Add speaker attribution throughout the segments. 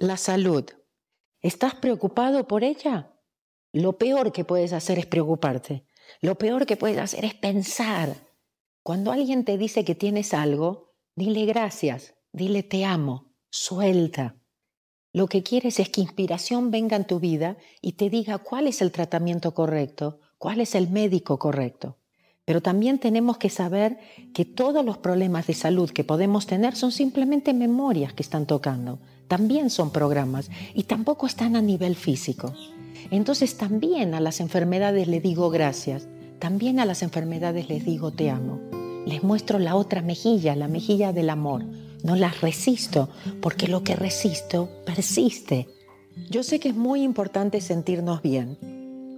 Speaker 1: La salud. ¿Estás preocupado por ella? Lo peor que puedes hacer es preocuparte. Lo peor que puedes hacer es pensar. Cuando alguien te dice que tienes algo, dile gracias, dile te amo, suelta. Lo que quieres es que inspiración venga en tu vida y te diga cuál es el tratamiento correcto, cuál es el médico correcto. Pero también tenemos que saber que todos los problemas de salud que podemos tener son simplemente memorias que están tocando. También son programas y tampoco están a nivel físico. Entonces también a las enfermedades le digo gracias, también a las enfermedades les digo te amo. Les muestro la otra mejilla, la mejilla del amor no las resisto, porque lo que resisto persiste. Yo sé que es muy importante sentirnos bien,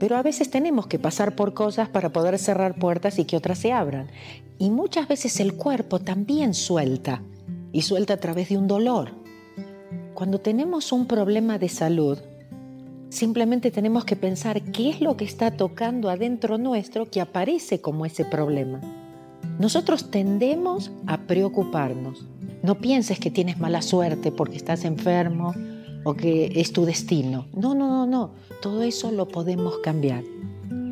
Speaker 1: pero a veces tenemos que pasar por cosas para poder cerrar puertas y que otras se abran. Y muchas veces el cuerpo también suelta, y suelta a través de un dolor. Cuando tenemos un problema de salud, simplemente tenemos que pensar qué es lo que está tocando adentro nuestro que aparece como ese problema. Nosotros tendemos a preocuparnos, no pienses que tienes mala suerte porque estás enfermo o que es tu destino. No, no, no, no. Todo eso lo podemos cambiar.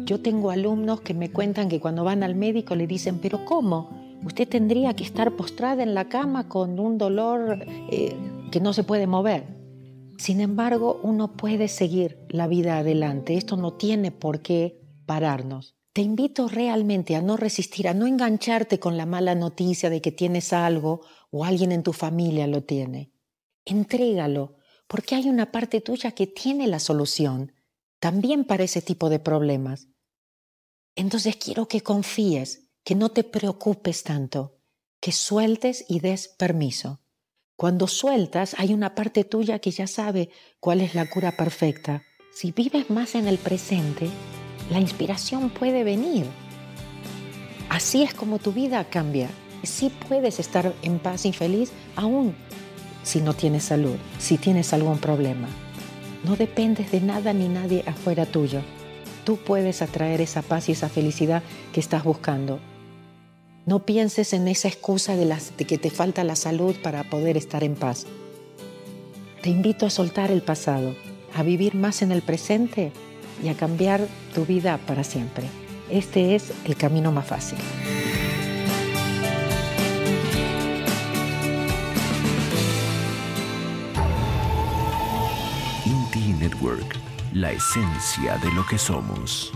Speaker 1: Yo tengo alumnos que me cuentan que cuando van al médico le dicen, pero ¿cómo? Usted tendría que estar postrada en la cama con un dolor eh, que no se puede mover. Sin embargo, uno puede seguir la vida adelante. Esto no tiene por qué pararnos. Te invito realmente a no resistir, a no engancharte con la mala noticia de que tienes algo o alguien en tu familia lo tiene. Entrégalo, porque hay una parte tuya que tiene la solución también para ese tipo de problemas. Entonces quiero que confíes, que no te preocupes tanto, que sueltes y des permiso. Cuando sueltas, hay una parte tuya que ya sabe cuál es la cura perfecta. Si vives más en el presente, la inspiración puede venir. Así es como tu vida cambia sí puedes estar en paz y feliz aún si no tienes salud, si tienes algún problema. No dependes de nada ni nadie afuera tuyo. Tú puedes atraer esa paz y esa felicidad que estás buscando. No pienses en esa excusa de, de que te falta la salud para poder estar en paz. Te invito a soltar el pasado, a vivir más en el presente y a cambiar tu vida para siempre. Este es el camino más fácil.
Speaker 2: La esencia de lo que somos.